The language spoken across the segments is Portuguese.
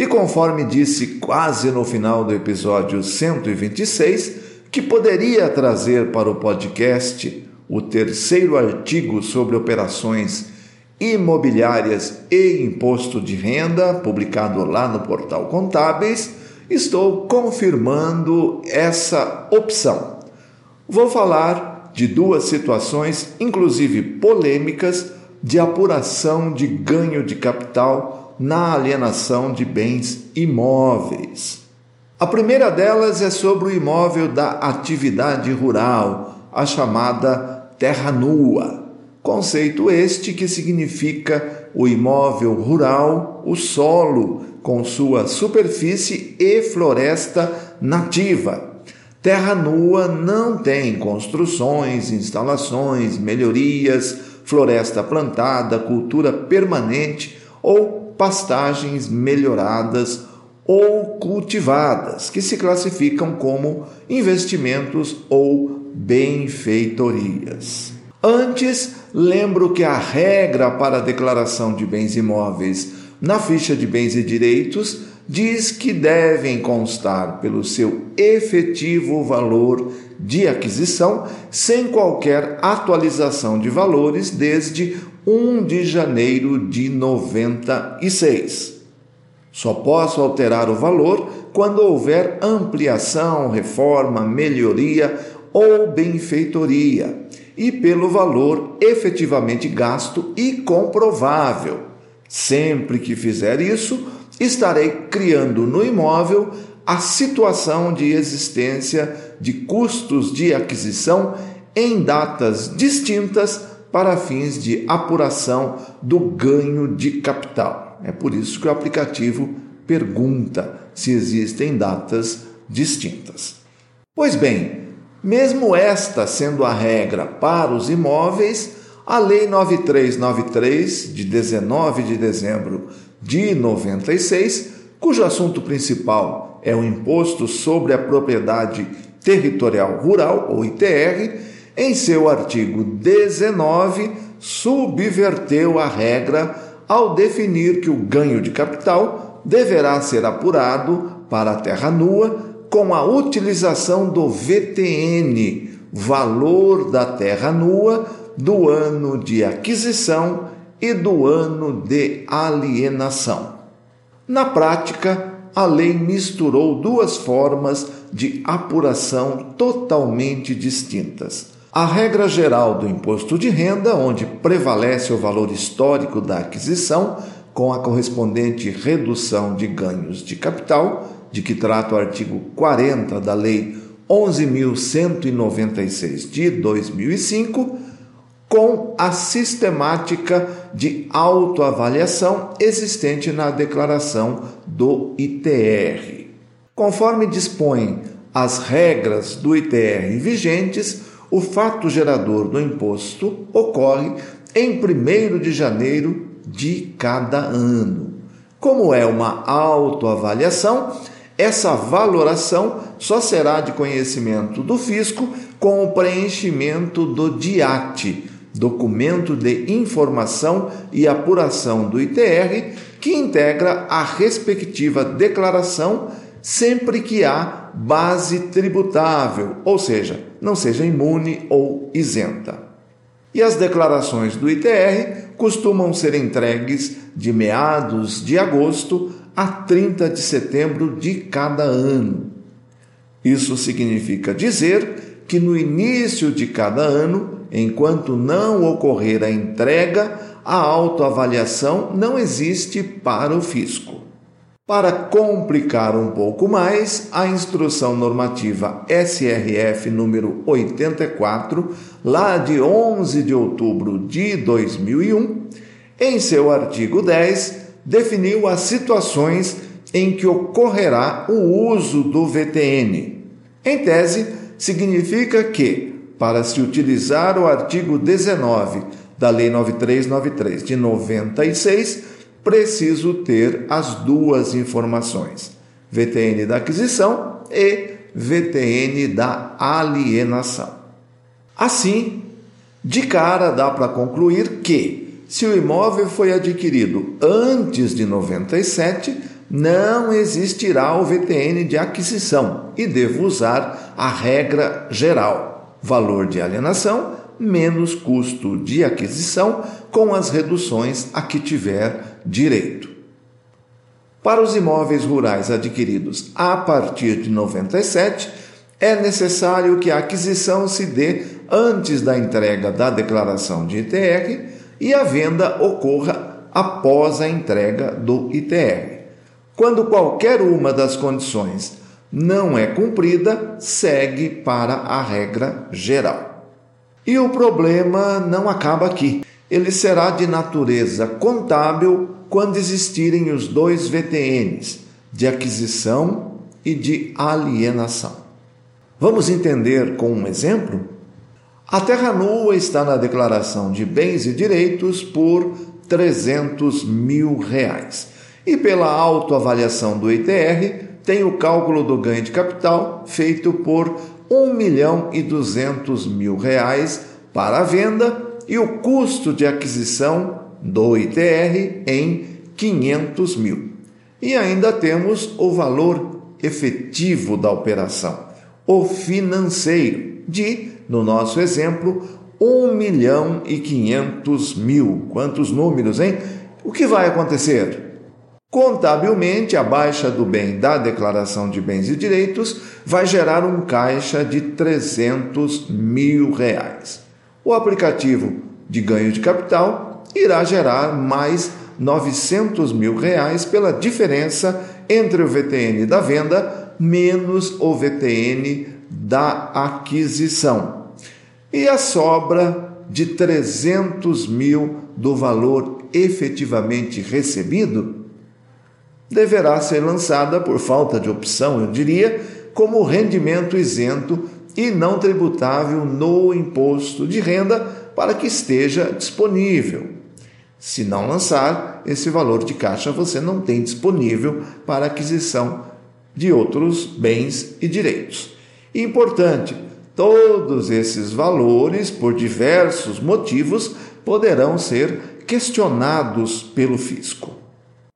E conforme disse quase no final do episódio 126, que poderia trazer para o podcast o terceiro artigo sobre operações imobiliárias e imposto de renda, publicado lá no portal Contábeis, estou confirmando essa opção. Vou falar de duas situações, inclusive polêmicas, de apuração de ganho de capital na alienação de bens imóveis. A primeira delas é sobre o imóvel da atividade rural, a chamada terra nua. Conceito este que significa o imóvel rural, o solo, com sua superfície e floresta nativa. Terra nua não tem construções, instalações, melhorias, floresta plantada, cultura permanente ou pastagens melhoradas ou cultivadas, que se classificam como investimentos ou benfeitorias. Antes, lembro que a regra para a declaração de bens imóveis na ficha de bens e direitos diz que devem constar pelo seu efetivo valor de aquisição, sem qualquer atualização de valores desde 1 de janeiro de 96. Só posso alterar o valor quando houver ampliação, reforma, melhoria ou benfeitoria e pelo valor efetivamente gasto e comprovável. Sempre que fizer isso, estarei criando no imóvel a situação de existência de custos de aquisição em datas distintas para fins de apuração do ganho de capital. É por isso que o aplicativo pergunta se existem datas distintas. Pois bem, mesmo esta sendo a regra para os imóveis, a Lei 9393, de 19 de dezembro de 96, cujo assunto principal é o Imposto sobre a Propriedade Territorial Rural, ou ITR, em seu artigo 19, subverteu a regra ao definir que o ganho de capital deverá ser apurado para a terra nua com a utilização do VTN, valor da terra nua, do ano de aquisição e do ano de alienação. Na prática, a lei misturou duas formas de apuração totalmente distintas a regra geral do imposto de renda, onde prevalece o valor histórico da aquisição, com a correspondente redução de ganhos de capital, de que trata o artigo 40 da Lei 11.196 de 2005, com a sistemática de autoavaliação existente na declaração do ITR. Conforme dispõem as regras do ITR vigentes, o fato gerador do imposto ocorre em 1 de janeiro de cada ano. Como é uma autoavaliação, essa valoração só será de conhecimento do fisco com o preenchimento do DIAT, documento de informação e apuração do ITR, que integra a respectiva declaração sempre que há base tributável, ou seja, não seja imune ou isenta. E as declarações do ITR costumam ser entregues de meados de agosto a 30 de setembro de cada ano. Isso significa dizer que no início de cada ano, enquanto não ocorrer a entrega, a autoavaliação não existe para o fisco. Para complicar um pouco mais, a instrução normativa SRF número 84, lá de 11 de outubro de 2001, em seu artigo 10, definiu as situações em que ocorrerá o uso do VTN. Em tese, significa que, para se utilizar o artigo 19 da Lei 9393 de 96, preciso ter as duas informações: VTN da aquisição e VTN da alienação. Assim, de cara dá para concluir que, se o imóvel foi adquirido antes de 97, não existirá o VTN de aquisição e devo usar a regra geral: valor de alienação menos custo de aquisição com as reduções a que tiver direito. Para os imóveis rurais adquiridos a partir de 97, é necessário que a aquisição se dê antes da entrega da declaração de ITR e a venda ocorra após a entrega do ITR. Quando qualquer uma das condições não é cumprida, segue para a regra geral. E o problema não acaba aqui. Ele será de natureza contábil quando existirem os dois VTNs, de aquisição e de alienação. Vamos entender com um exemplo? A terra nua está na declaração de bens e direitos por 300 mil reais. E pela autoavaliação do ITR, tem o cálculo do ganho de capital feito por 1 milhão e 200 mil reais para a venda e o custo de aquisição do ITR em 500 mil. E ainda temos o valor efetivo da operação, o financeiro, de, no nosso exemplo, 1 milhão e 500 mil. Quantos números, hein? O que vai acontecer? Contabilmente, a baixa do bem da declaração de bens e direitos vai gerar um caixa de 300 mil reais. O aplicativo de ganho de capital irá gerar mais 900 mil reais pela diferença entre o VTN da venda menos o VTN da aquisição. E a sobra de 300 mil do valor efetivamente recebido deverá ser lançada por falta de opção, eu diria, como rendimento isento e não tributável no imposto de renda para que esteja disponível. Se não lançar, esse valor de caixa você não tem disponível para aquisição de outros bens e direitos. Importante, todos esses valores, por diversos motivos, poderão ser questionados pelo fisco.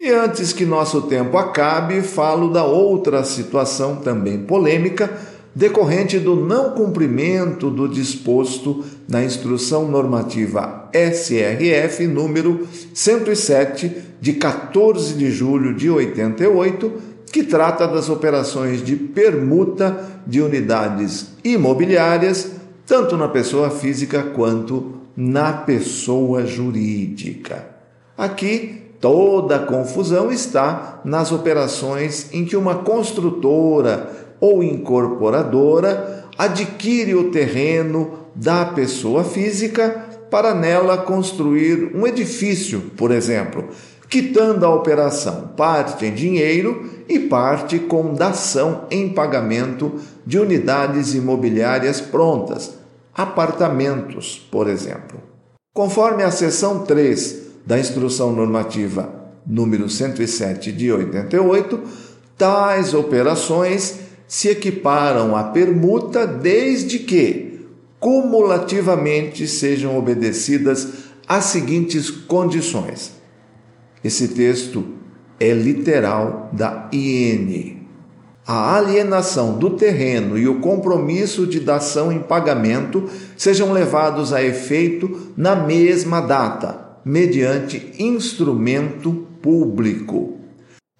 E antes que nosso tempo acabe, falo da outra situação também polêmica decorrente do não cumprimento do disposto na Instrução Normativa SRF número 107 de 14 de julho de 88, que trata das operações de permuta de unidades imobiliárias, tanto na pessoa física quanto na pessoa jurídica. Aqui toda a confusão está nas operações em que uma construtora ou incorporadora adquire o terreno da pessoa física para nela construir um edifício, por exemplo, quitando a operação parte em dinheiro e parte com dação em pagamento de unidades imobiliárias prontas, apartamentos, por exemplo. Conforme a seção 3 da Instrução Normativa número 107 de 88, tais operações se equiparam à permuta desde que cumulativamente sejam obedecidas as seguintes condições. Esse texto é literal da IN. A alienação do terreno e o compromisso de dação em pagamento sejam levados a efeito na mesma data, mediante instrumento público.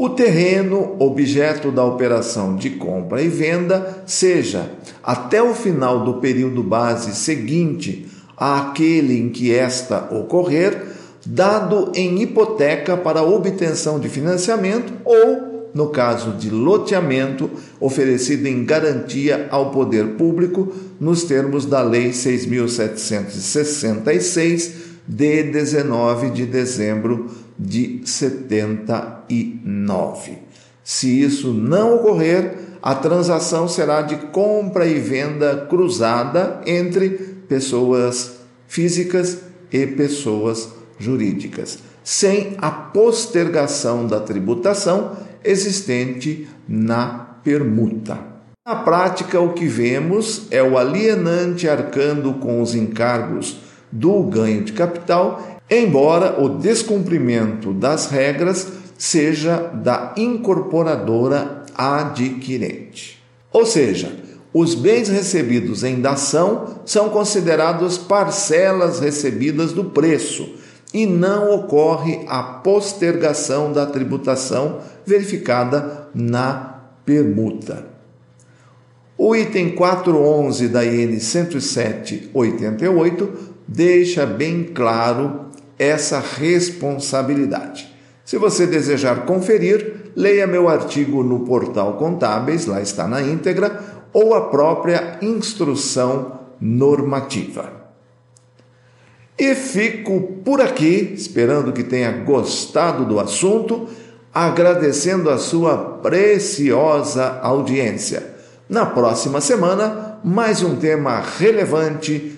O terreno, objeto da operação de compra e venda, seja até o final do período base seguinte àquele em que esta ocorrer, dado em hipoteca para obtenção de financiamento ou, no caso de loteamento, oferecido em garantia ao poder público nos termos da Lei 6766 de 19 de dezembro de 79. Se isso não ocorrer, a transação será de compra e venda cruzada entre pessoas físicas e pessoas jurídicas, sem a postergação da tributação existente na permuta. Na prática, o que vemos é o alienante arcando com os encargos do ganho de capital, embora o descumprimento das regras seja da incorporadora adquirente. Ou seja, os bens recebidos em dação são considerados parcelas recebidas do preço e não ocorre a postergação da tributação verificada na permuta. O item 411 da IN 107/88 deixa bem claro essa responsabilidade. Se você desejar conferir, leia meu artigo no portal Contábeis, lá está na íntegra, ou a própria instrução normativa. E fico por aqui, esperando que tenha gostado do assunto, agradecendo a sua preciosa audiência. Na próxima semana, mais um tema relevante,